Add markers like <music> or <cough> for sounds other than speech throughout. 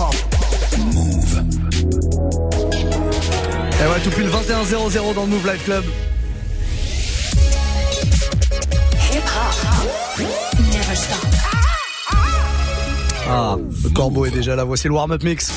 hip-hop. Move. Et ouais, tout pile 21-0-0 dans le Move Life Club. Never stop. Ah, le corbeau est déjà là. Voici le warm-up mix.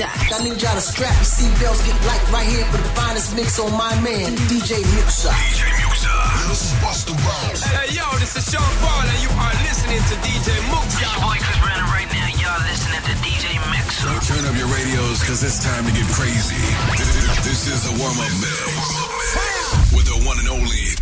DJ I need y'all to strap your seatbelts, get light right here for the finest mix on my man, DJ Muxxa. DJ Muxxa. This is Busta Rhymes. Hey, yo, this is Sean Paul, and you are listening to DJ Muxxa. boy Chris Brown right now. Y'all listening to DJ Mixer. Turn up your radios, cause it's time to get crazy. <laughs> This is the warm-up mix. With the one and only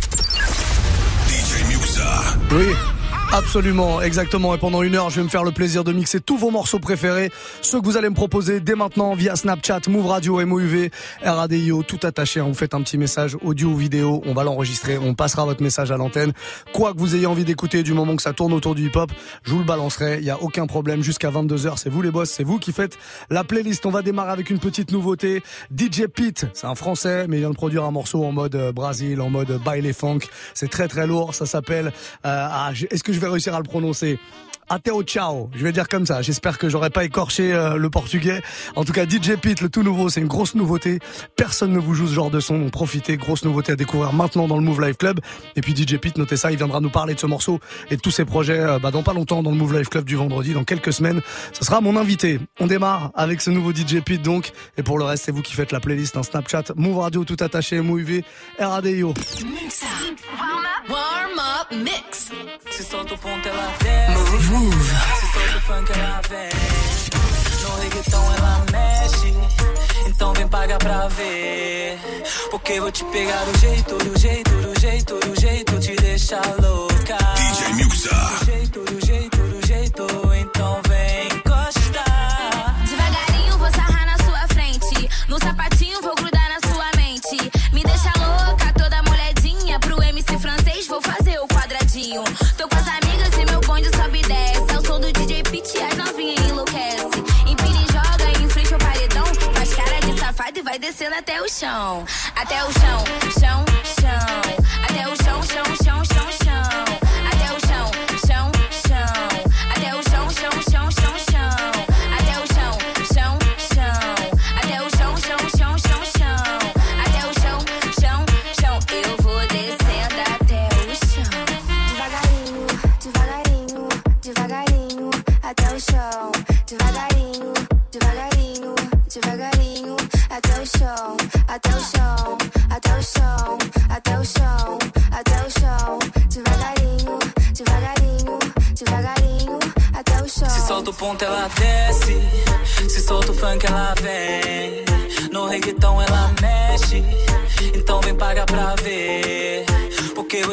DJ Muxxa. Oui. Absolument, exactement. Et pendant une heure, je vais me faire le plaisir de mixer tous vos morceaux préférés, ceux que vous allez me proposer dès maintenant via Snapchat, Move Radio, MOUV, RADIO, tout attaché. Vous faites un petit message audio ou vidéo, on va l'enregistrer, on passera votre message à l'antenne. Quoi que vous ayez envie d'écouter du moment que ça tourne autour du hip-hop, je vous le balancerai. Il y a aucun problème jusqu'à 22h. C'est vous les boss, c'est vous qui faites la playlist. On va démarrer avec une petite nouveauté. DJ Pete, c'est un français, mais il vient de produire un morceau en mode euh, Brésil, en mode baile funk. C'est très très lourd. Ça s'appelle. euh, ah, Est-ce que vais réussir à le prononcer? Ateo ciao, je vais dire comme ça. J'espère que j'aurai pas écorché euh, le portugais. En tout cas, DJ Pete, le tout nouveau, c'est une grosse nouveauté. Personne ne vous joue ce genre de son, donc profitez. Grosse nouveauté à découvrir maintenant dans le Move Live Club. Et puis DJ Pete, notez ça, il viendra nous parler de ce morceau et de tous ses projets euh, bah, dans pas longtemps dans le Move Live Club du vendredi, dans quelques semaines. Ce sera mon invité. On démarre avec ce nouveau DJ Pete donc. Et pour le reste, c'est vous qui faites la playlist, un Snapchat, Move Radio tout attaché, MOUV, RADIO. Warm up. Mix. Se solta o ponto, ela desce. Se solta o funk, ela vem. No reggaeton, ela mexe. Então vem pagar pra ver. Porque vou te pegar do jeito, do jeito, do jeito, do jeito. Te deixar louca. DJ Muxa. Do jeito, do jeito, descendo até o chão. Até o chão, chão, chão. Até o chão, chão, chão.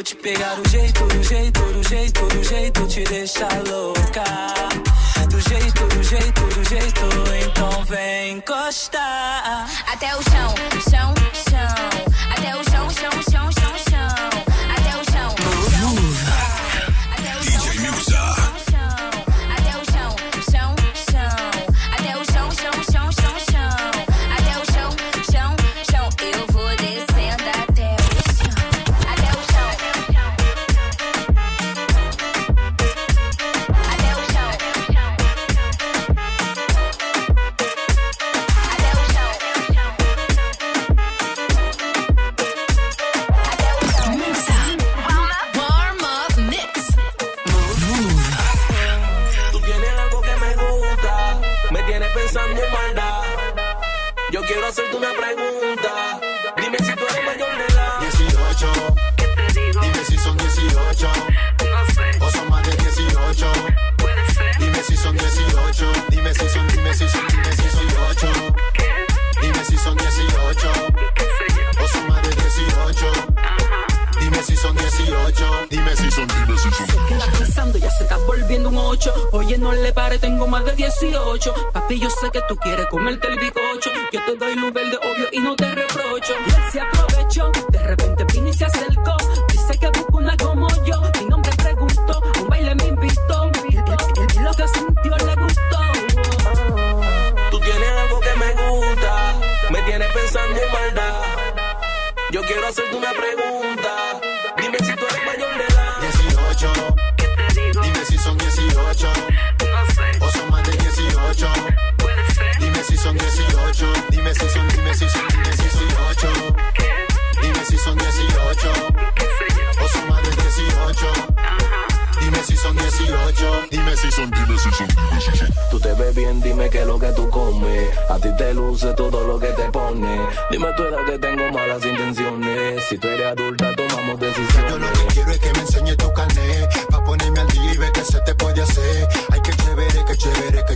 Te pegar do jeito, do jeito, do jeito, do jeito. Te deixar louca. Do jeito, do jeito, do jeito. Então vem encostar. Até o chão, chão. dime qué es lo que tú comes. A ti te luce todo lo que te pone. Dime tú edad que tengo malas intenciones. Si tú eres adulta, tomamos decisiones. Yo lo que quiero es que me enseñes tu carnet. Pa' ponerme al día y ver qué se te puede hacer. Ay, que chévere, que chévere, que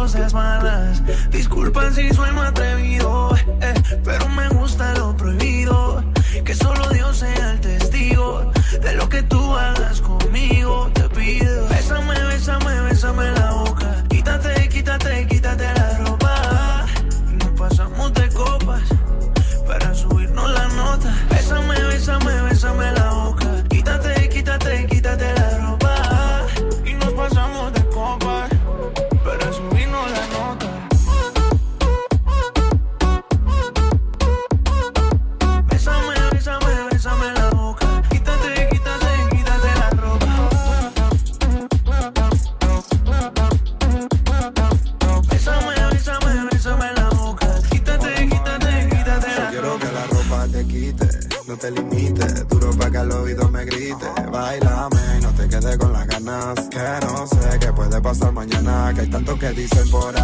cosas malas. Si soy atrevido, eh, pero me gusta lo prohibido. Que solo Dios se jeunes, voilà.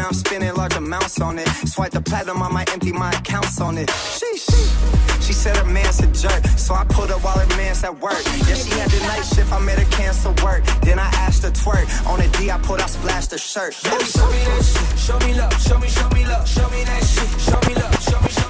Now I'm spending large amounts on it. Swipe the platinum, I might empty my accounts on it. She, She she said her man's a jerk, so I pulled up while her man's at work. Yeah, she had the night shift, I made her cancel work. Then I asked her twerk. On a D I I pulled out, splashed her shirt. Baby, show me that shit. Show me love. Show me, show me love. Show me that shit. Show me love. Show me, show me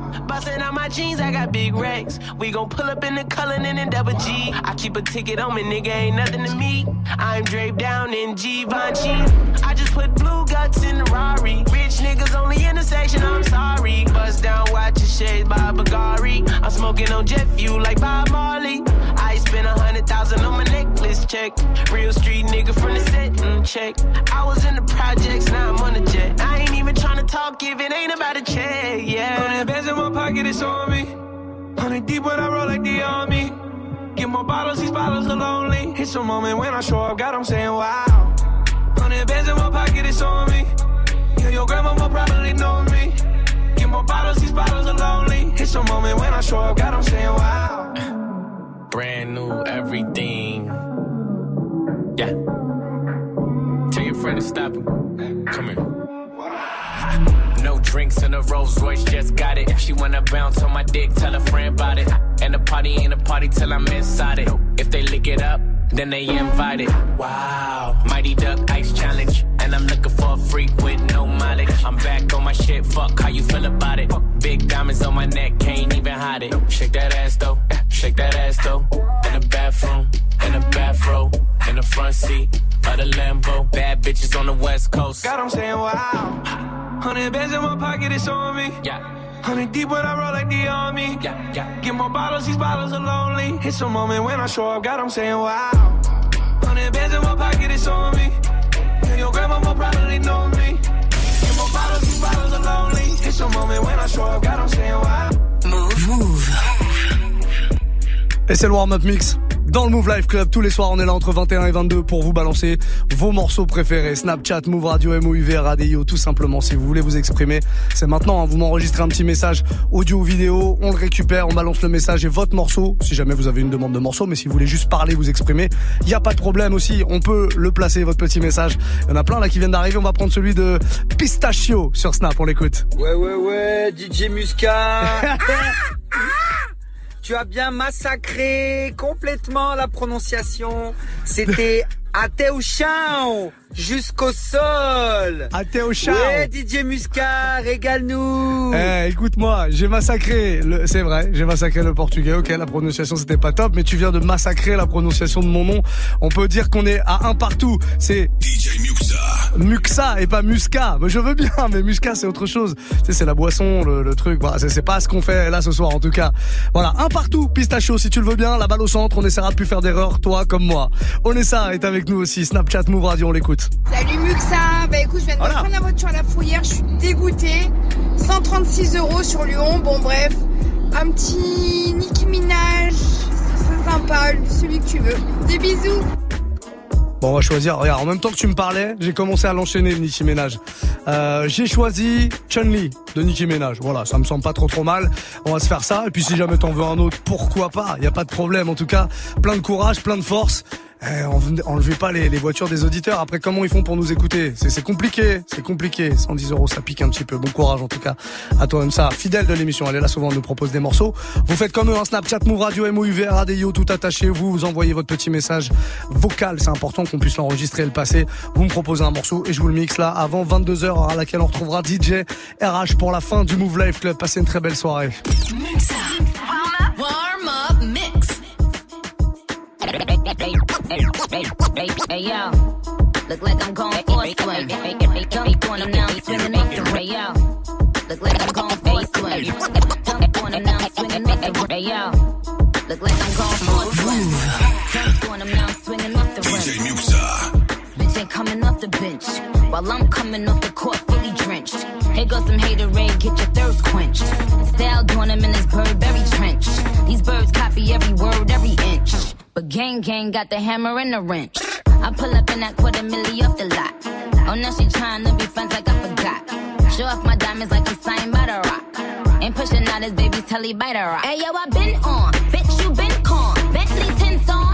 Bustin' out my jeans, I got big racks. We gon' pull up in the Cullinan and double G. I keep a ticket on me, nigga, ain't nothing to me. I'm draped down in Givenchy. I just put blue guts in the Rari. Rich niggas only in the intersection, I'm sorry. Bust down, watch your shades by Bagari. I'm smoking on jet fuel like Bob Marley. Check. Real street nigga from the set mm, check. I was in the projects, now I'm on the jet. I ain't even tryna talk if it ain't about a check, yeah. Hundred bands in my pocket, it's on me. Hundred deep when I roll like the army. Get more bottles, these bottles are lonely. It's a moment when I show up, God, I'm saying wow. Hundred bands in my pocket, it's on me. Yeah, your grandma will probably know me. Get more bottles, these bottles are lonely. It's a moment when I show up, God, I'm saying wow. Brand new everything. Yeah. Tell your friend to stop him. Come here. No drinks in a Rolls Royce, just got it. She wanna bounce on my dick, tell a friend about it. And the party ain't a party till I'm inside it. If they lick it up, then they invited. Wow. Mighty Duck Ice Challenge. And I'm looking for a freak with no mileage. I'm back on my shit, fuck how you feel about it. Big diamonds on my neck, can't even hide it. Shake that ass though, shake that ass though. In the bathroom, in the bathroom, in the front seat of the Lambo. Bad bitches on the west coast. God, I'm saying wow. Hundred bands in my pocket, it's on me. Yeah. Hundred deep when I roll like the army. Yeah, yeah. Get more bottles, these bottles are lonely. It's a moment when I show up, God, I'm saying wow. Hundred bands in my pocket, it's on me. And your grandma will probably know me. Get more bottles, these bottles are lonely. It's a moment when I show up, God, I'm saying wow. Move. Move. Et c'est le warm-up mix dans le Move Life Club. Tous les soirs, on est là entre 21 et 22 pour vous balancer vos morceaux préférés. Snapchat, Move Radio, MOUV, RADIO, tout simplement. Si vous voulez vous exprimer, c'est maintenant. hein. Vous m'enregistrez un petit message audio ou vidéo, on le récupère, on balance le message et votre morceau, si jamais vous avez une demande de morceau, mais si vous voulez juste parler, vous exprimer, il n'y a pas de problème aussi. On peut le placer, votre petit message. Il y en a plein là qui viennent d'arriver. On va prendre celui de Pistachio sur Snap. On l'écoute. Ouais, ouais, ouais, DJ Muscat. <laughs> tu as bien massacré complètement la prononciation. C'était Ateuchao jusqu'au sol. Ateuchao. Ouais, DJ Muscat, régale-nous. Eh, écoute-moi, j'ai massacré, le, c'est vrai, j'ai massacré le portugais. Ok, la prononciation c'était pas top, mais tu viens de massacrer la prononciation de mon nom. On peut dire qu'on est à un partout. C'est DJ Muxa. Muxa et pas Musca. Mais je veux bien, mais Musca c'est autre chose. Tu sais, c'est la boisson, le, le truc. Voilà, c'est, c'est pas ce qu'on fait là ce soir en tout cas. Voilà, un partout, pistachio. Si tu le veux bien, la balle au centre. On essaiera de plus faire d'erreurs, toi comme moi. Onessa est avec nous aussi. Snapchat, Move Radio, on l'écoute. Salut Muxa, bah écoute je viens de Voilà. prendre la voiture à la fourrière, je suis dégoûtée. 136 euros sur Lyon, bon bref, un petit Nicki Minaj, c'est sympa, celui que tu veux. Des bisous. Bon, on va choisir. Regarde, en même temps que tu me parlais, j'ai commencé à l'enchaîner, le Nicki Minaj. Euh, j'ai choisi Chun-Li de Nicki Minaj. Voilà, ça me semble pas trop trop mal. On va se faire ça. Et puis si jamais t'en veux un autre, pourquoi pas? Il y a pas de problème. En tout cas, plein de courage, plein de force. Eh, enlevez pas les, voitures des auditeurs. Après, comment ils font pour nous écouter? C'est compliqué, c'est compliqué. 110 euros, ça pique un petit peu. Bon courage en tout cas à toi même ça. Fidèle de l'émission, elle est là souvent, elle nous propose des morceaux. Vous faites comme eux, un Snapchat, Move Radio, MOUV, RADIO, tout attaché. Vous, vous envoyez votre petit message vocal. C'est important qu'on puisse l'enregistrer et le passer. Vous me proposez un morceau et je vous le mixe là avant 22h à laquelle on retrouvera DJ RH pour la fin du Move Life Club. Passez une très belle soirée. Hey yo, look like I'm going for a. Jump on them now, swinging off the rail. Look like I'm going for a. Jump on them now, swinging off the rail. Look like I'm going for a. Jump on them now, swinging off the DJ rim. Muxxa. Bitch ain't coming off the bench while I'm coming off the court fully drenched. Here goes some haterade, get your thirst quenched. Style doing them in this Burberry trench. These birds copy every word, every inch. Gang gang got the hammer and the wrench. I pull up in that quarter milli off the lot. Oh, now she trying to be friends like I forgot. Show off my diamonds like I'm signed by the rock. Ain't pushing out his baby's telly by the rock. Hey yo, I been on, bitch you been con. Bentley tints on,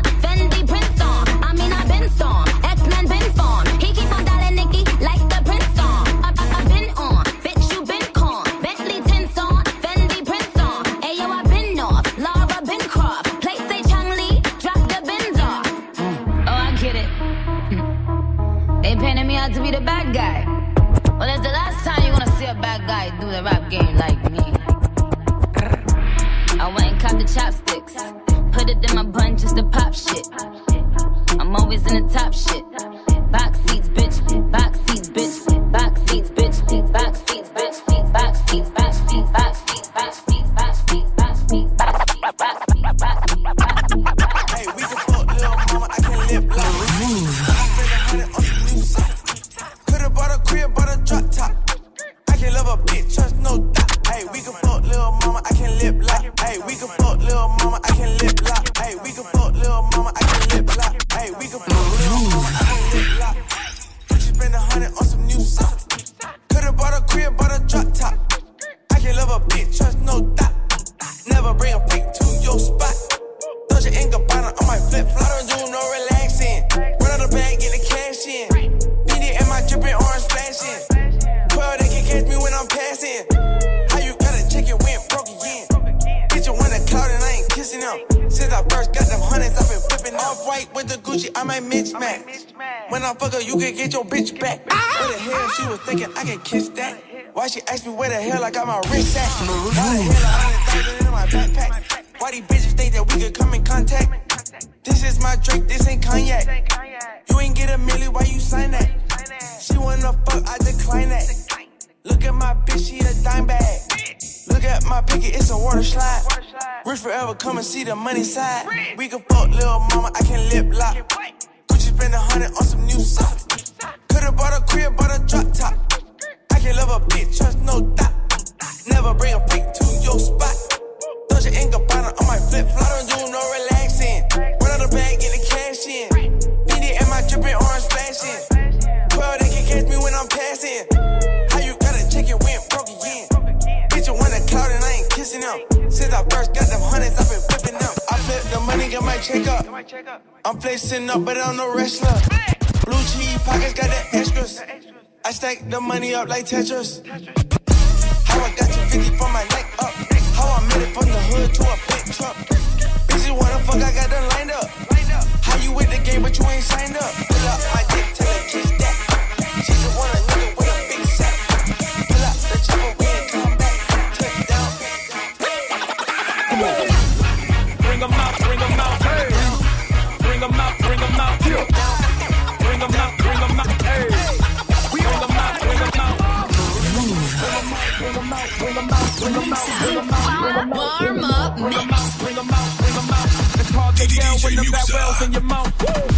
bad guy. Well, it's the last time you're gonna see a bad guy do the rap game like me. I went and caught the chopsticks. Put it in my bun just to pop shit. I'm always in the top shit. Box seats, bitch. Box Gucci. I might mismatch. When I fuck her, you can get your bitch back. Ah! Where the hell she was thinking I can kiss that? Why she asked me where the hell I got my wrist at? Why the hell I hundred thousand in my backpack? Why these bitches think that we could come in contact? This is my Drake, this ain't cognac. You ain't get a milli, why you sign that? She wanna fuck, I decline that. Look at my bitch, she a dime bag. Look at my picket, it's a water slide. Rich forever, come and see the money side. We can fuck little mama, I can lip lock. Gucci spend a hundred on some new socks. Could've bought a crib, bought a drop top. I can love a bitch, trust no doubt. Never bring a freak to your spot. Your ink bottom on my flip flop. I don't do no relaxing. Run out the bag, get the cash in. Feed and my dripping orange splashing. 12, they can catch me when I'm passing. Since I first got them hundreds, I've been flipping them. I flip the money, get my check up. I'm flexing up, but I'm no wrestler. Blue cheese pockets got the extras. I stack the money up like Tetris. How I got 250 from my neck up. How I made it from the hood to a big truck. Bitches wanna fuck, I got them lined up. How you with the game, but you ain't signed up? Pull up my dick, tell her kiss that. She just want a nigga with a big sack. Pull up the chopper, Warm up Bring 'em mix. out, bring 'em out, bring 'em out. It's hard to yell when the fat whales in your mouth.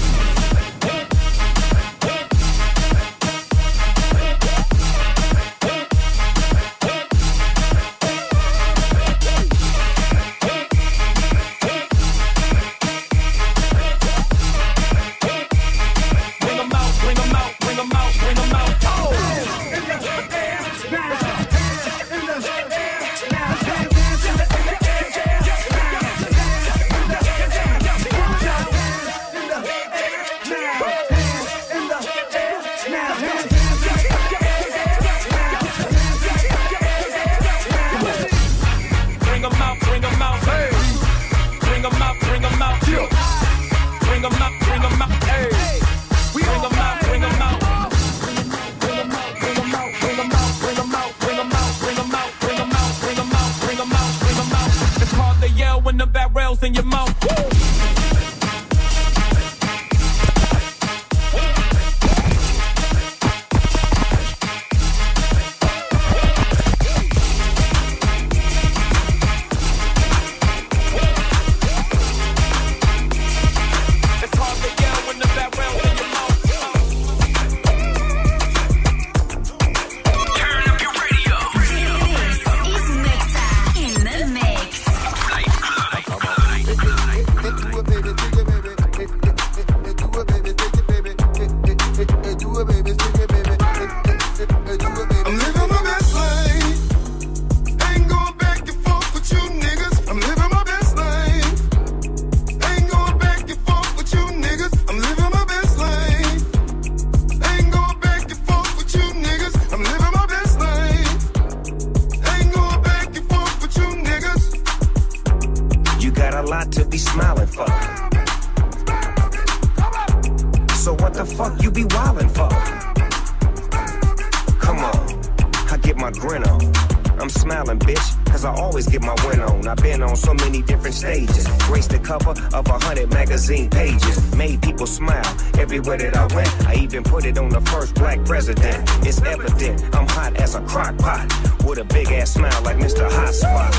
Everywhere that I went. I even put it on the first black president. It's evident I'm hot as a crock pot. With a big ass smile like Mr. Hot Spot.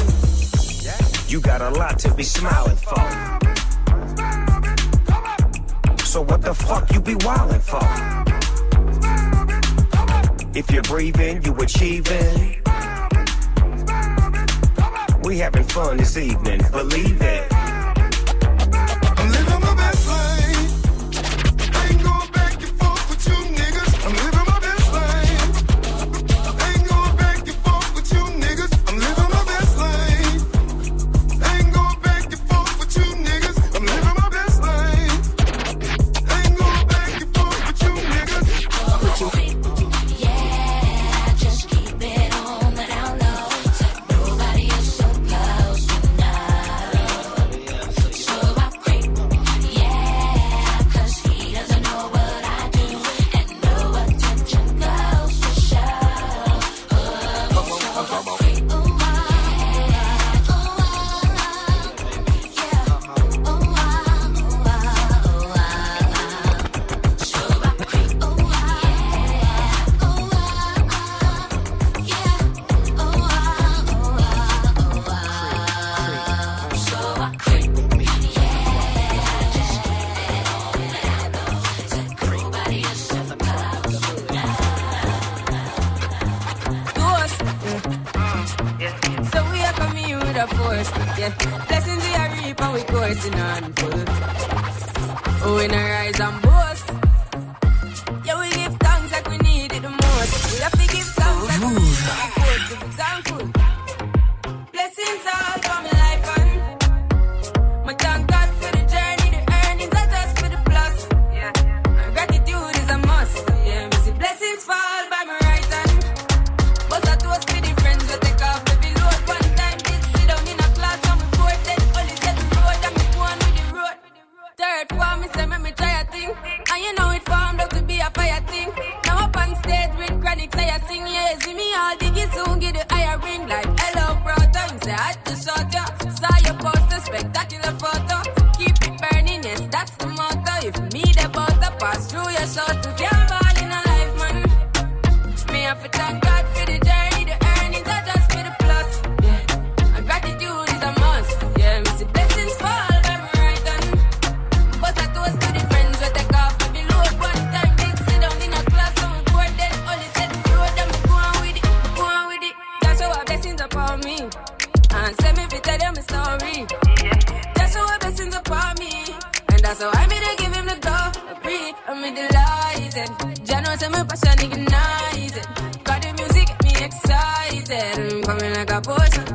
You got a lot to be smiling for. So what the fuck you be wildin' for? If you're breathing, you achieving. We having fun this evening, believe it. and I got poison.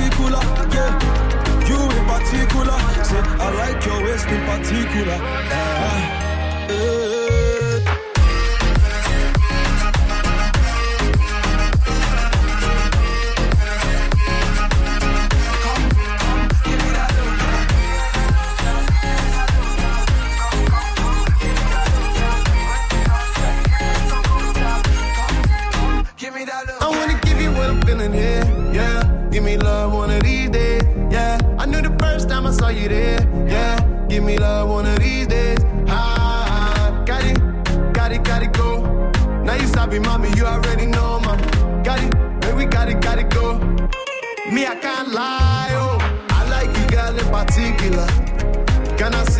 particular, yeah. You in particular, say I like your waist in particular. Uh, yeah.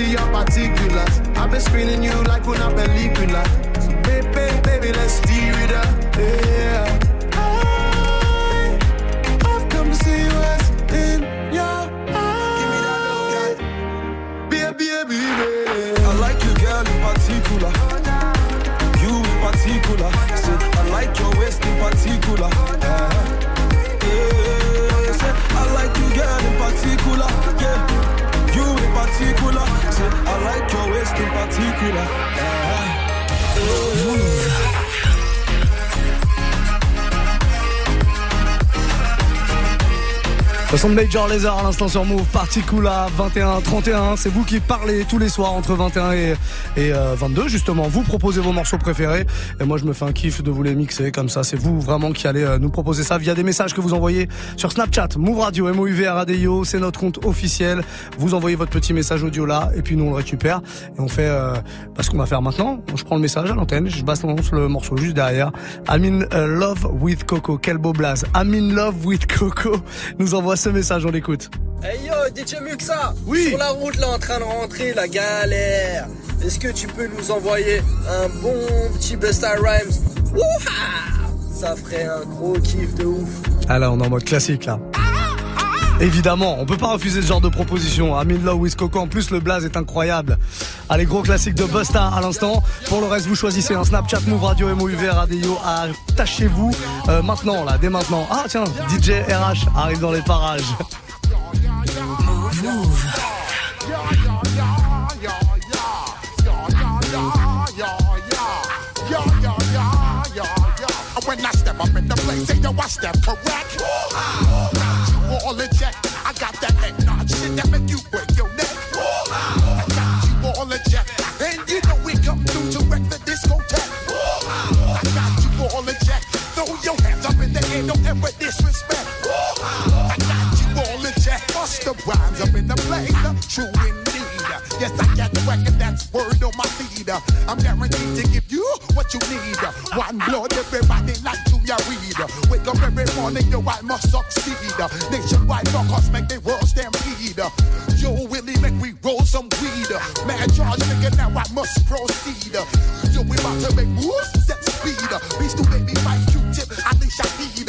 see your particulars. I've been screening you like una película. So baby, baby, let's deal it up. Hey. C'est particular. Euh, euh, Le son de Major Laser à l'instant sur Move, Particula 21 31. C'est vous qui parlez tous les soirs entre 21 et, et 22 justement. Vous proposez vos morceaux préférés et moi je me fais un kiff de vous les mixer comme ça. C'est vous vraiment qui allez euh, nous proposer ça via des messages que vous envoyez sur Snapchat, Move Radio, MOUV Radio. C'est notre compte officiel. Vous envoyez votre petit message audio là et puis nous on le récupère et on fait euh, bah, ce qu'on va faire maintenant. Je prends le message à l'antenne, je balance le morceau juste derrière. I'm in uh, love with Coco. Quel beau blaze. I'm in love with Coco. Nous envoie ce message, on l'écoute. Hey yo, DJ Muxa Oui. Sur la route là en train de rentrer, la galère. Est-ce que tu peux nous envoyer un bon petit Busta Rhymes? Wouha Ça ferait un gros kiff de ouf. Ah là, on est en mode classique là. Évidemment, on peut pas refuser ce genre de proposition. I'm in love with Coco. En plus, le blaze est incroyable. Allez, gros classique de Busta à l'instant. Pour le reste, vous choisissez un Snapchat Move Radio MOUV Radio. Attachez-vous euh, maintenant, là, dès maintenant. Ah tiens, DJ RH arrive dans les parages. All in check. I got that nod shit that make you break your neck. I got you all in check. And you know we come through to wreck the discotheque. I got you all in check. Throw your hands up in the air, don't ever disrespect. I got you all in check. Bust the rhymes up in the place. True indeed. Yes, I the record that's word on my feed. I'm guaranteed to give you what you need. One blood, everybody like ya read. Wake up every morning, yo, I must succeed. Nationwide knockouts make the world stampede. Yo, Willie, make we roll some weed. Man, charge nigga, now I must proceed. Yo, we about to make moves, set speed. Beast to baby, my Q-tip, I leash I need.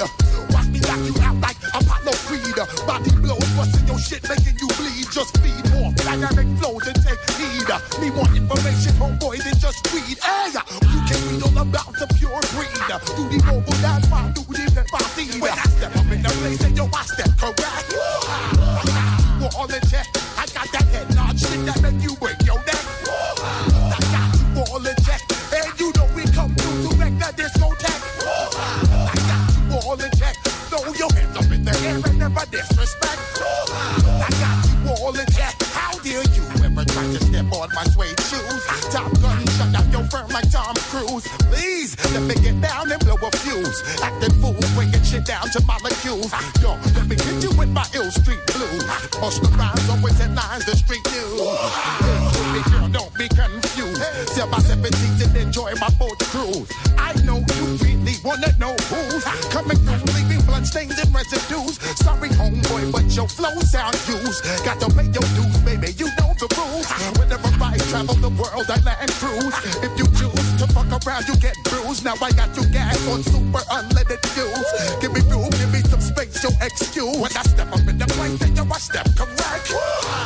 Watch me knock you out like Apollo Creed. Body blows, busting your shit, making you bleed. Just feed more dynamic flows and take heed. Need more information, homeboy, than just read. Hey, you can read all about the pure breed. The mobile dance, fine, do the pepper seed. When I step up in the place, and yo, I step correct. I you all in check. I got that head nod shit that make you break your neck. I got you all in check. And you know we come through to wreck the discotheque. I got you all in check. Throw your hands up the never. I got you all in check. How dare you ever try to step on my suede shoes? Top gun, shut up your firm like Tom Cruise. Please, let me get down and blow a fuse. Acting fool, breaking shit down to molecules. Yo, let me hit you with my ill street blues. Bust the rhymes, always headlines, the street news. Baby girl, don't be confused. Sell my 17s and enjoy my boat cruise. I know you really wanna know leaving bloodstains and residues. Sorry, homeboy, but your flow sound used. Got to pay your dues, baby. You know the rules. Whenever I travel the world, I land cruise. If you choose to fuck around, you get bruised. Now I got you gas on super unleaded fuels. Give me room, give me some space, your excuse. When I step up in the place, then yo, I step correct.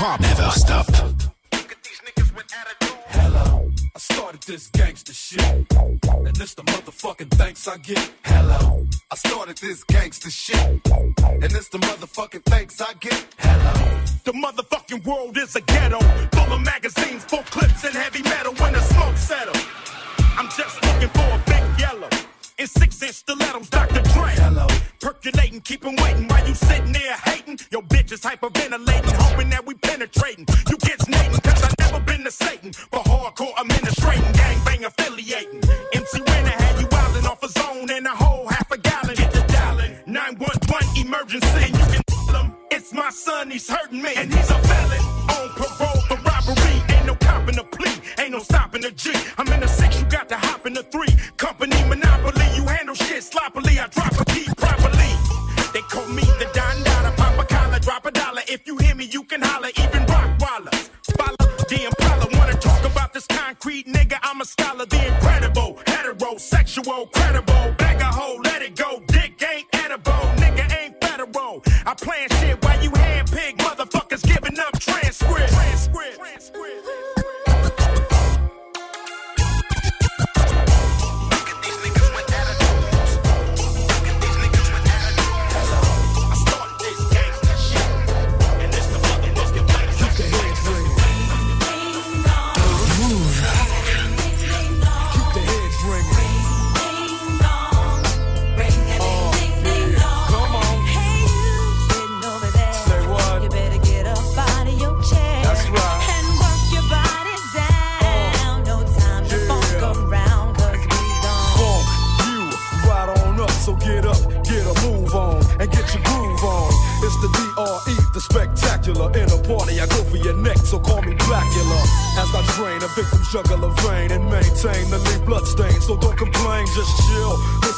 Never stop.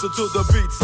Listen to the beats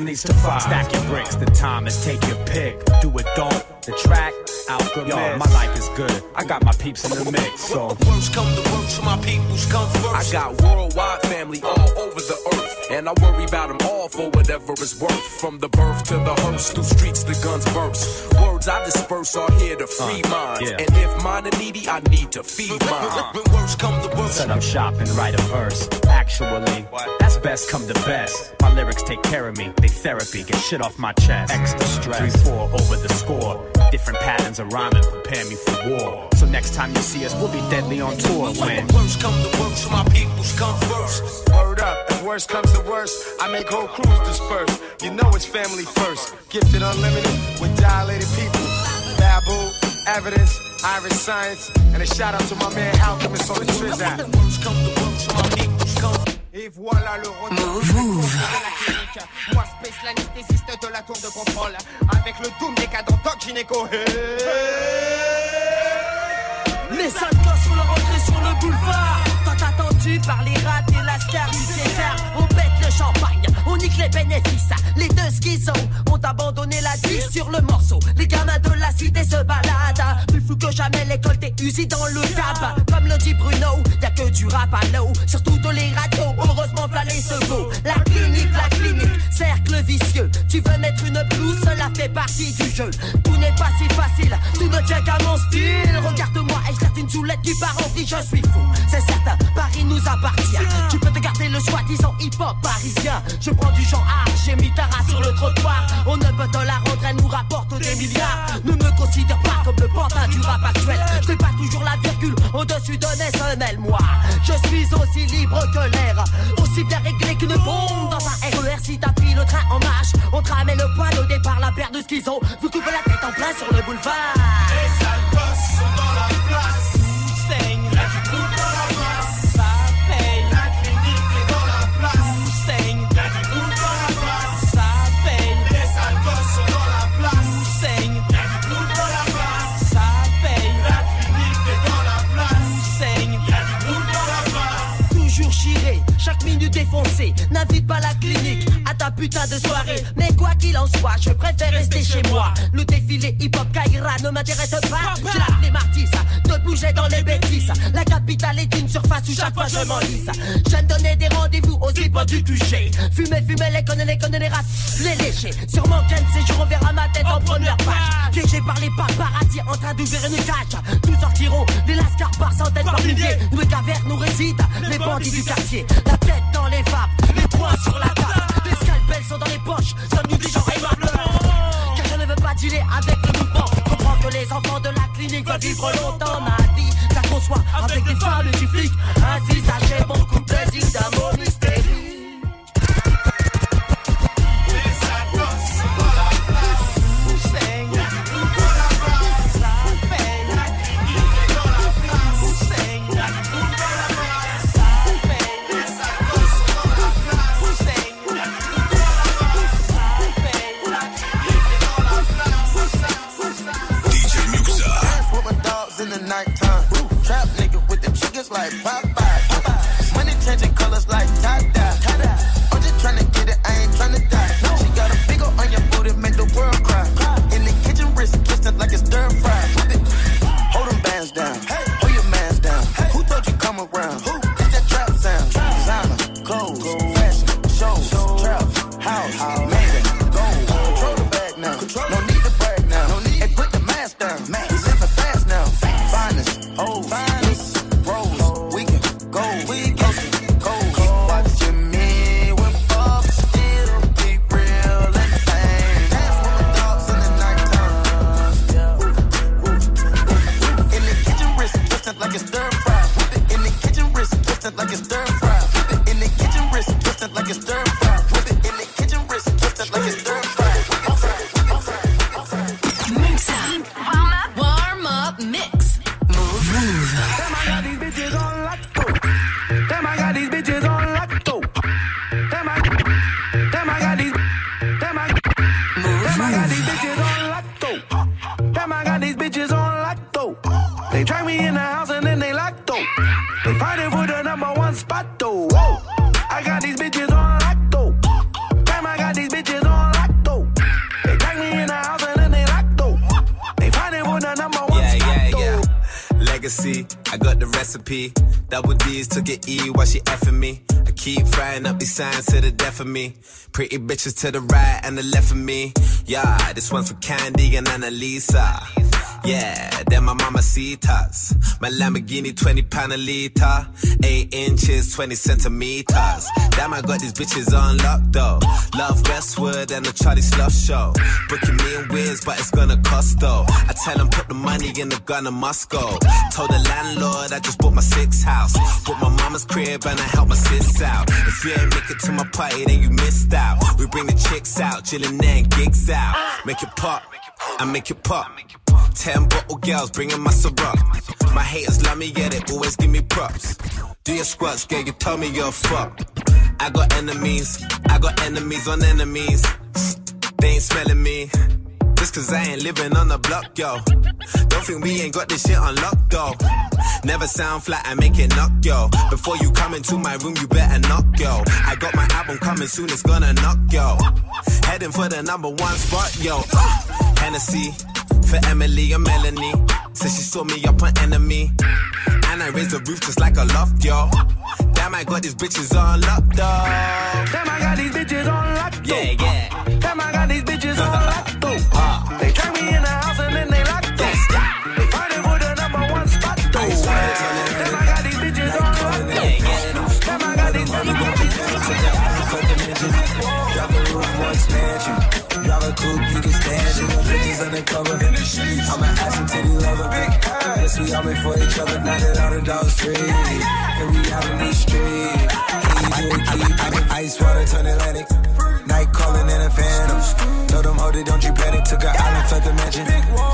leads to fire. Stack your bricks, the time is take your pick. Do it, don't. The track, out Yo, my life is good. I got my peeps in the mix, so. Worst come to worst, my peoples come first. I got worldwide family all over the earth, and I worry about them all for whatever it's worth. From the birth to the hearse, through streets the guns burst. Words I disperse are here to free uh, minds, yeah. and if mine are needy, I need to feed mine. When worst come to worst, Set up shop and write a verse. Actually, that's best come to best. My lyrics take care of me, they therapy, get shit off my chest. Extra stress, 3 4 over the score. Different patterns of rhyming prepare me for war. So next time you see us, we'll be deadly on tour when. the worst come to worst, my peoples come first. Word up, if worst comes to worst, I make whole crews disperse. You know it's family first. Gifted unlimited with dilated people. Babu, evidence, Irish science, and a shout out to my man Alchemist on the Triz app. Et voilà le retour du move. Moi, Space l'anesthésiste de la tour de contrôle. Avec le doom décadent Doc Gynéco. Les sales gosses font leur entrée sur le boulevard. Tant attendu par les rats et la star du théâtre. On pète le champagne, on nique les bénéfices. Les deux schizos ont abandonné la vie sur le morceau. Les gamins de la cité se baladent. Plus fou que jamais, l'école t'es usée dans le cap. Comme le dit Bruno, y'a que du rap à l'eau. Sur toutes les radios, heureusement fallait ce beau. La clinique, la clinique, cercle vicieux. Tu veux mettre une blouse, cela fait partie du jeu. Tout n'est pas si facile, tout ne tient qu'à mon style. Regarde-moi jette une soulette qui part en vrille, je suis fou. C'est certain, Paris nous appartient. Tu peux te garder le soi-disant hip-hop parisien. Je prends du genre art, j'ai mis ta race sur le trottoir. On ne peut te la rendre, elle nous rapporte des milliards. Ne me considère pas comme le pantin du rap actuel. Je pas toujours la virgule au-dessus de SNL, moi. Je suis aussi libre que l'air, aussi bien réglé qu'une bombe dans un RER. Si t'as pris le train en marche, on te ramène le poil au départ, la paire de schizos. Vous coupez la tête en plein sur le boulevard. Les sales sont dans la place. mieux défoncé. N'invite pas la clinique ta putain de soirée. Mais quoi qu'il en soit, je préfère rester chez moi. Le défilé hip-hop Kaira ne m'intéresse pas. J'ai la flemme artiste de bouger dans les bêtises. La capitale est une surface où chaque fois je m'enlise. J'aime donner des rendez-vous aux hip du QG. Fumer, fumer, les connes, les connes, les rats, les lécher. Sur mon gain ces jours, on verra ma tête en première page. Piégé par les paparazzi en train d'ouvrir une cage. Nous sortirons des lascars par centaines, par milliers. Nous les cavernes, nous résident les bandits du quartier. La tête dans les vapes, les poings sur la table. Les scalpels sont dans les poches, sommes-nous des gens aimablement Car je ne veux pas dealer avec le mouvement. Comprends que les enfants de la clinique veulent vivre longtemps ma vie. Ça conçoit avec des femmes du flic. Ainsi, sachez de plaisir d'amour. shows, like Popeye. Popeye. Money changing colors like Tide signs to the death of me. Pretty bitches to the right and the left of me. Yeah, this one's for Candy and Annalisa. Yeah, then my mama citas. My Lamborghini 20 pound a liter. 8 inches, 20 centimeters. Damn, I got these bitches on lock though. Love Westwood and the Charlie Sloth show. Booking me in Wiz, but it's gonna cost though. I tell put the money in the gun and must go. Told the landlord I just bought my sixth house. Bought my mama's crib and I help my sis out. If you ain't make it to my party, then you missed out. We bring the chicks out, chillin' and gigs out. Make it pop, I make it pop. Ten bottle girls bringing my syrup. My haters love me, yeah, they always give me props. Do your squats, girl, you tell me you're a fuck. I got enemies, I got enemies on enemies. They ain't smelling me. Just cause I ain't living on the block, yo. Don't think we ain't got this shit on lock, though. Never sound flat, I make it knock, yo. Before you come into my room, you better knock, yo. I got my album coming soon, it's gonna knock, yo. Heading for the number one spot, yo. Ah! Hennessy for Emily and Melanie. Said she saw me up on enemy. And I raised the roof just like a loft, yo. Damn, I got these bitches on lock, though. Damn, I got these bitches on lock. Yeah, yeah. A you can stand it. Bitches undercover. I'm an ass and titty lover. Yes, we all made for each other. Now that all the dogs free. And we out in these streets. Do it, keep Ice water turn Atlantic. Night calling in a phantom. Told them, hold it, don't you panic. Took an island, fled the mansion.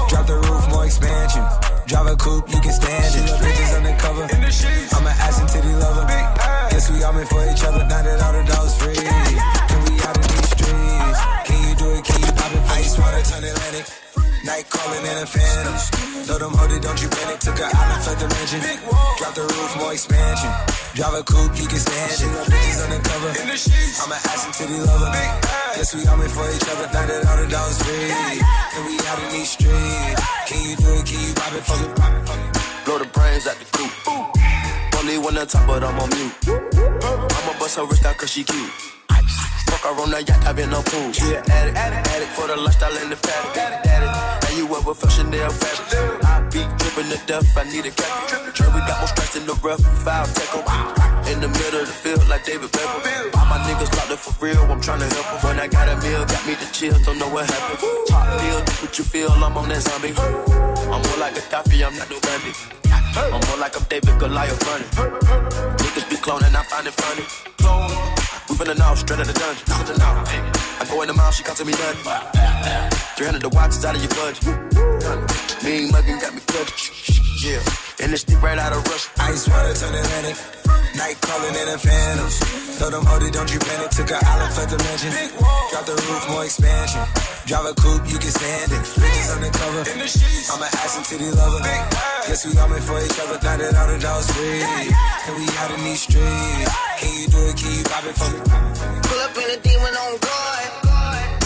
Drop the roof, more expansion. Drive a coupe, you can stand it. Bitches undercover. I'm an ass and titty lover. Guess we all made for each other. Now that all the dogs free. Water turn Atlantic. Night calling in a phantom. Told them, hold it, don't you panic. Took an island, fled the mansion. Drop the roof, more expansion. Drive a coupe, you can stand it. Bitches undercover. I'm an ass and titty lover. Guess we all made for each other. Now that all the dogs free. And we out in these streets. Can you do it? Can you pop it? Fuck it, pop it, fuck it. Blow the brains out the coop. Only one on top, but I'm on mute. I'ma bust her wrist out cause she cute. Fuck her on the yacht, I've been no pool. An addict, addict for the lifestyle in the paddock. Addict, addict. and you ever felt Chanel fabric? I be dripping to death, I need a cap. Sure, we got more stress in the rough, foul tackle. In the middle of the field, like David Beckham. All my niggas locked up for real, I'm tryna help 'em. When I got a meal, got me the chills, don't know what happened. Top do what you feel, I'm on that zombie. I'm more like a Gaddafi, I'm not no Gandhi. I'm more like I'm David Goliath running. Niggas be cloning, I find it funny. Clone. We finna know, straight out the dungeon. The. I go in the mouth, she costing me nothing. 300 the watch is out of your budget. Mean muggin' got me clutching. Yeah. And this stick right out of rush. Ice water turn Atlantic. Night calling in a phantom. Told them, hold it, don't you panic. Took an island, fled the mansion. Drop the roof, more expansion. Drive a coupe, you can stand it. Bitches undercover. I'm an ass and titty lover. Guess we all made for each other. Now that all the dogs free. And we out in these streets. Can you do it? Can you pop it for me? Pull up in a demon on guard.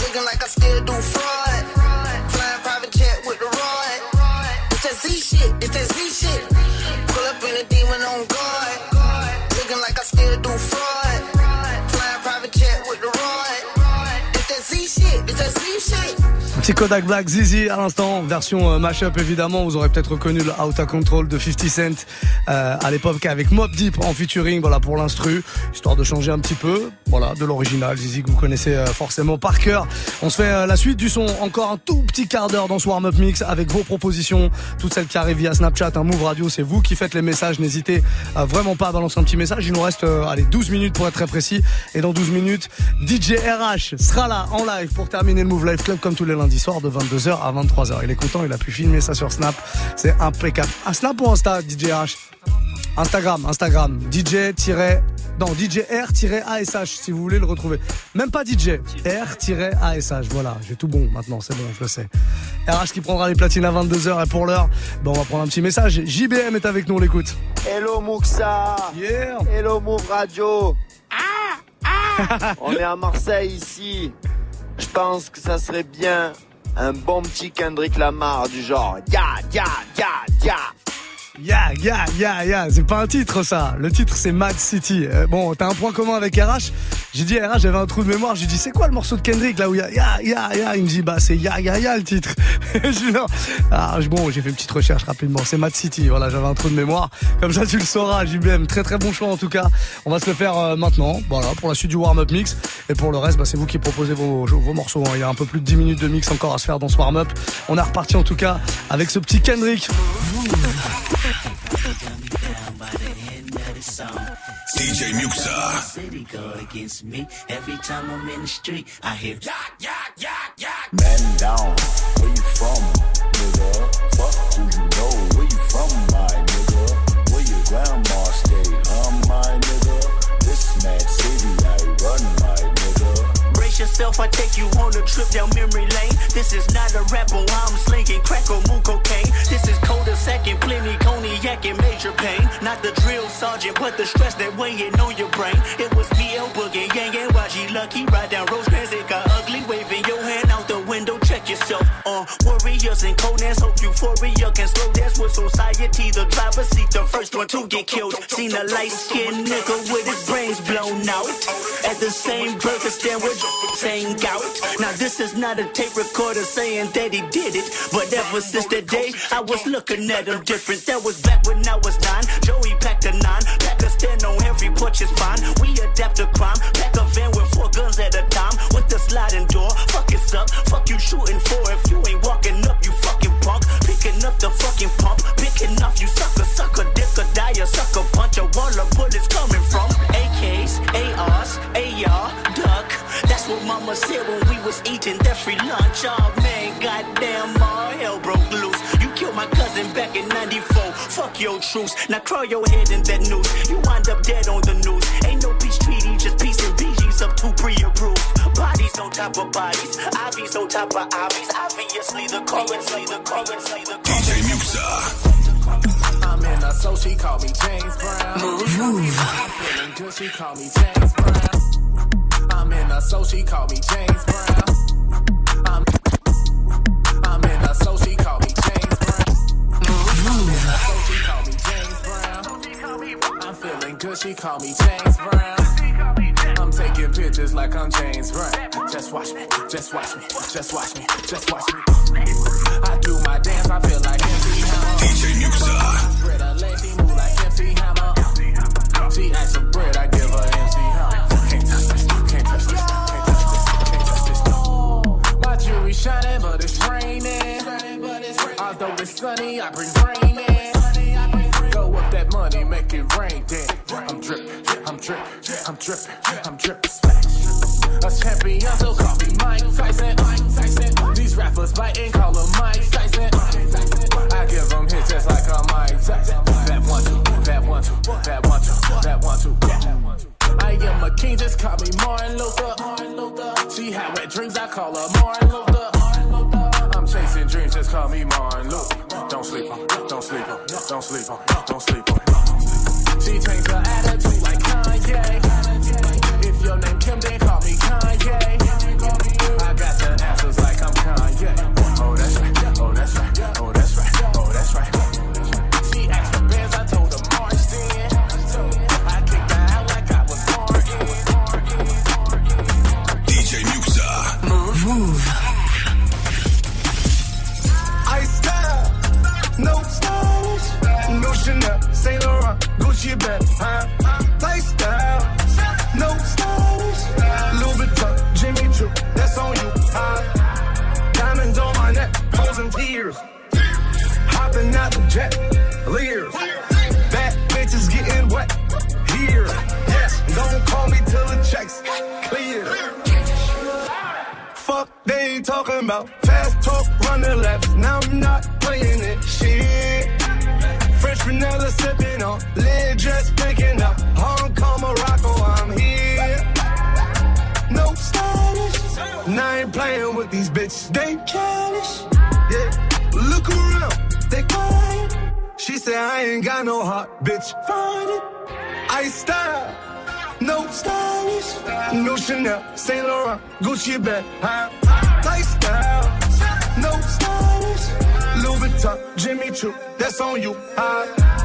Looking like I still do fraud. Petit Kodak Black Zizi à l'instant, version euh, mashup évidemment. Vous aurez peut-être reconnu le Out Control de 50 Cent euh, à l'époque avec Mob Deep en featuring. Voilà pour l'instru, histoire de changer un petit peu. Voilà de l'original Zizi que vous connaissez euh, forcément par cœur. On se fait euh, la suite du son. Encore un tout petit quart d'heure dans ce warm up mix avec vos propositions, toutes celles qui arrivent via Snapchat, un Move Radio. C'est vous qui faites les messages. N'hésitez euh, vraiment pas à balancer un petit message. Il nous reste euh, allez 12 minutes pour être très précis. Et dans 12 minutes, DJ RH sera là en live pour terminer le Move Live Club comme tous les lundis soirs de 22h à 23h. Il est content, il a pu filmer ça sur Snap. C'est impeccable. Un Snap ou Insta, DJ RH Instagram, Instagram, DJ- non, DJ-R-ASH si vous voulez le retrouver. Même pas DJ, R-ASH, voilà, j'ai tout bon maintenant, c'est bon, je le sais. RH qui prendra les platines à 22h et pour l'heure, ben on va prendre un petit message. JBM est avec nous, on l'écoute. Hello Muxa Yeah Hello Move Radio <laughs> On est à Marseille ici. Je pense que ça serait bien un bon petit Kendrick Lamar du genre Ya ya ya ya Ya, ya, ya, ya, c'est pas un titre ça. Le titre c'est Mad City. Euh, bon, t'as un point commun avec RH. J'ai dit à RH, j'avais un trou de mémoire. J'ai dit, c'est quoi le morceau de Kendrick là où il y a ya, ya, ya? Il me dit, bah c'est ya, ya, ya le titre. <laughs> je dis. Ah, bon, j'ai fait une petite recherche rapidement. C'est Mad City. Voilà, j'avais un trou de mémoire. Comme ça, tu le sauras, JBM. Très très bon choix en tout cas. On va se le faire euh, maintenant. Voilà, pour la suite du warm-up mix. Et pour le reste, bah, c'est vous qui proposez vos, vos morceaux. hein. Il y a un peu plus de 10 minutes de mix encore à se faire dans ce warm-up. On est reparti en tout cas avec ce petit Kendrick. DJ Muxxa. City go against me. Every time I'm in the street, I hear Man down, where you from, nigga? Fuck who you know, where you from, my nigga? Where your grandma stay, huh, my nigga? This mad city I run, my nigga. Yourself, I take you on a trip down memory lane. This is not a rapper, I'm slinging crack or moon cocaine. This is coda second, plenty cognac and major pain. Not the drill sergeant, but the stress that weighing on your brain. It was me, El Boogie, Yang and YG Lucky. Ride down Rosecrans, it got ugly. Waving your Uh, warriors and Conan's hope euphoria can slow dance with society. The driver seat, the first one to get killed. Seen a light skinned nigga with his brains blown out. At the same burger stand with saying <laughs> gout. Now this is not a tape recorder saying that he did it. But ever since that day, I was looking at him different. That was back when I was nine. Joey packed a nine. Pack your head in that noose. You wind up dead on the news. Ain't no peace treaty, just peace and BG's up to pre-approved. Bodies on top of bodies. Ivies on top of ivies. Obviously the currency, the currency, the DJ Muxxa. I'm in a so she call me James Brown. Move. I'm feeling good, she call me James Brown. I'm in a so she call me James Brown. I'm feeling she call me James Brown. I'm taking pictures like I'm James Brown. Just watch me, just watch me, just watch me, just watch me. I do my dance, I feel like MC Hammer. DJ. Spread her legs, she move like MC Hammer. She asks for bread, I give her MC Hammer. Can't touch this, can't touch this, can't touch this, can't touch this. My jewelry shining, but it's raining. Although it's sunny, I bring rain in. That money, make it rain, then. I'm dripping, I'm dripping, I'm dripping, I'm dripping. A champion, so call me Mike Tyson. These rappers biting, call him Mike Tyson. I give them hits just like I'm Mike Tyson. That one, two, that one, two, that one, two, that one, two. Yeah. I am a king, just call me Martin Luther. She had wet dreams, I call her Martin Luther. Chasing dreams, just call me Martin Look, Don't sleep on, don't sleep on, don't sleep on, don't sleep on. She changed her attitude like Kanye. If your name Kim, then get back. Huh? Lifestyle, no stylish. Louis Vuitton, Jimmy Choo, that's on you. Huh? Diamonds on my neck, posing tears. Hopping out the jet, leers. Bad bitches getting wet here. Yes, don't call me till the checks clear. Fuck they ain't talking about. Just picking up. Hong Kong, Morocco, I'm here. No stylish. Now I ain't playing with these bitches. They childish. Yeah. Look around, they quiet. She said I ain't got no heart, bitch. Find it. I style. No stylish, no Chanel, Saint Laurent, Gucci bag, high lifestyle. No stylish, Louis Vuitton, Jimmy Choo, that's on you. High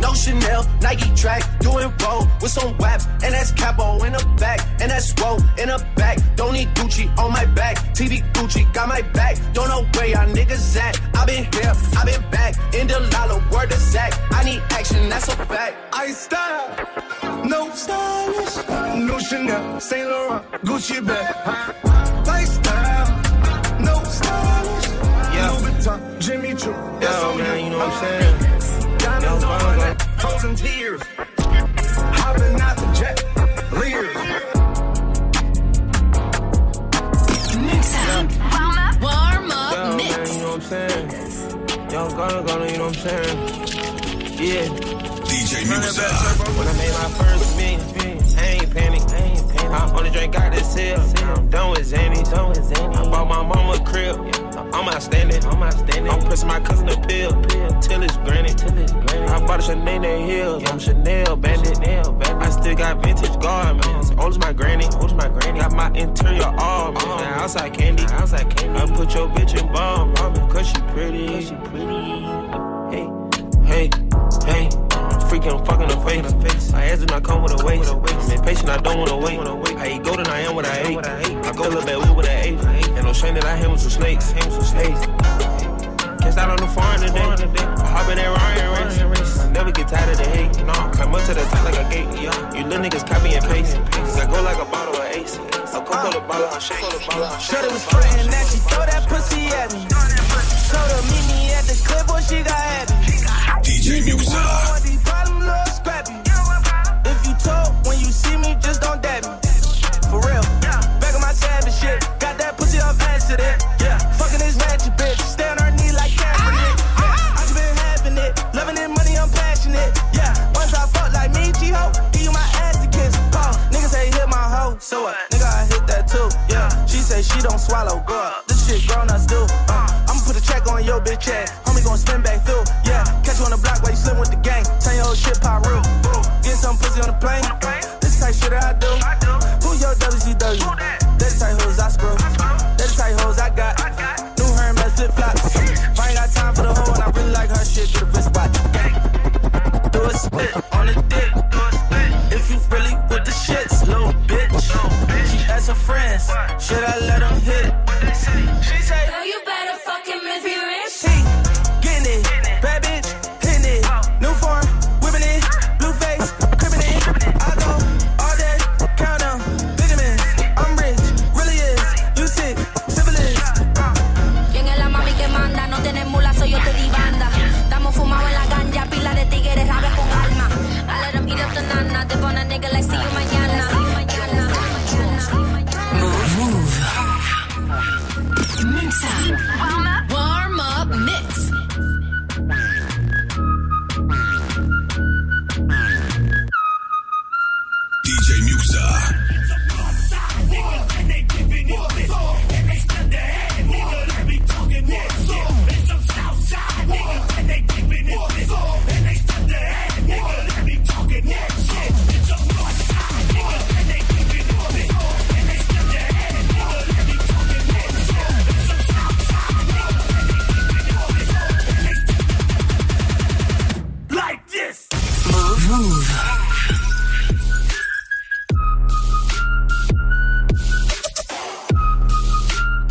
No Chanel, Nike track, doing roll with some WAP, and that's capo in the back, and that's roll in the back. Don't need Gucci on my back, TV Gucci got my back. Don't know where y'all niggas at. I been here, I been back, in the lala, word to Zach. I need action, that's a fact. I style, no stylish. No Chanel, Saint Laurent, Gucci bag, lifestyle. No stylish. Yeah. Louis Vuitton, Jimmy Choo, that's Yo, on man, you. you know what I'm uh-huh. saying? Diamonds Yo, on bro, my neck, frozen tears. Hopping out the jet, leers. Warm up, warm up Yo, mix. man, you know what I'm saying? Young Gunna, Gunna, you know what I'm saying? Yeah. DJ Muxxa. When I made my first million, I ain't panic. I ain't panic. I only drink out this hill. I'm done with Zanny. Done with Zanny. I bought my mama a crib. I'm outstanding. I'm outstanding. I'm pressing my cousin a pill. Till it's granted. Till it's granted. I bought a Chanel heels. I'm Chanel bandit. Chanel bandit. I still got vintage garments. Old as my granny. Old as my granny. Got my interior all. Man, outside candy. Outside candy. I put your bitch in bomb. Cause she pretty. Cause she pretty. Hey, hey, hey. Freaking, I'm fucking her face. My ass do not come with a waist. I'm impatient, I don't wanna wait. I eat golden, I am what I ate. I go a little bit with I ate. And no shame that I handle some snakes. Catch out on the farm today. I hop in that Ryan race. I never get tired of the hate. No, come up to the top like a gate. You little niggas copy and paste. I go like a bottle of ace. I come for uh. the bottle, I shake bottle. Shorty was frontin' that she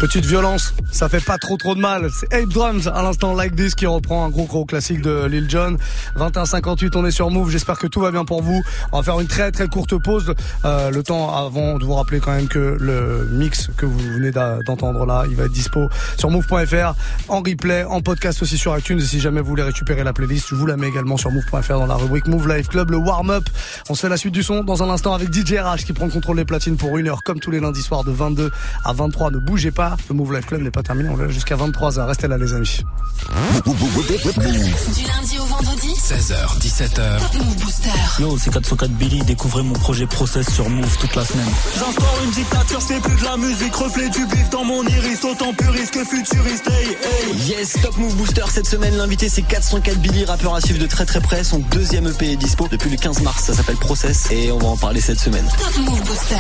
Petite violence, ça fait pas trop trop de mal. C'est Ape Drums à l'instant Like This qui reprend un gros gros classique de Lil Jon. 21-58, on est sur Move. J'espère que tout va bien pour vous. On va faire une très très courte pause. Euh, le temps avant de vous rappeler quand même que le mix que vous venez d'entendre là, il va être dispo sur move.fr en replay, en podcast aussi sur iTunes. Et si jamais vous voulez récupérer la playlist, je vous la mets également sur move.fr dans la rubrique Move Live Club, le warm-up. On se fait la suite du son dans un instant avec DJ RH qui prend le contrôle des platines pour une heure comme tous les lundis soirs de 22 à 23. Ne bougez pas. Le Move Live Club n'est pas terminé. On est là jusqu'à 23h. Restez là les amis. Du lundi au vendredi 16h, 17h. Top Move Booster. Yo, c'est 404 Billy, découvrez mon projet Process sur Move toute la semaine. J'instaure une dictature, c'est plus de la musique, reflet du bif dans mon iris, autant puriste que futuriste, hey, hey. Yes, Top Move Booster cette semaine, l'invité c'est 404 Billy, rappeur à suivre de très très près. Son deuxième EP est dispo depuis le 15 mars, ça s'appelle Process et on va en parler cette semaine. Top Move Booster.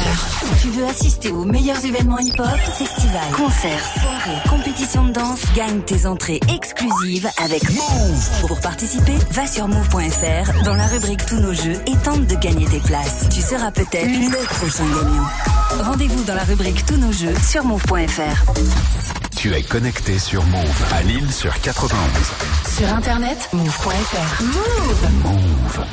Tu veux assister aux meilleurs événements hip-hop, festivals, concerts, soirées, compétitions de danse Gagne tes entrées exclusives avec Move. Pour participer, va sur move.fr dans la rubrique Tous nos jeux et tente de gagner tes places. Tu seras peut-être le prochain gagnant. Rendez-vous dans la rubrique Tous nos jeux sur move.fr. Tu es connecté sur Move à Lille sur 91. Sur internet, move.fr. Move. Move.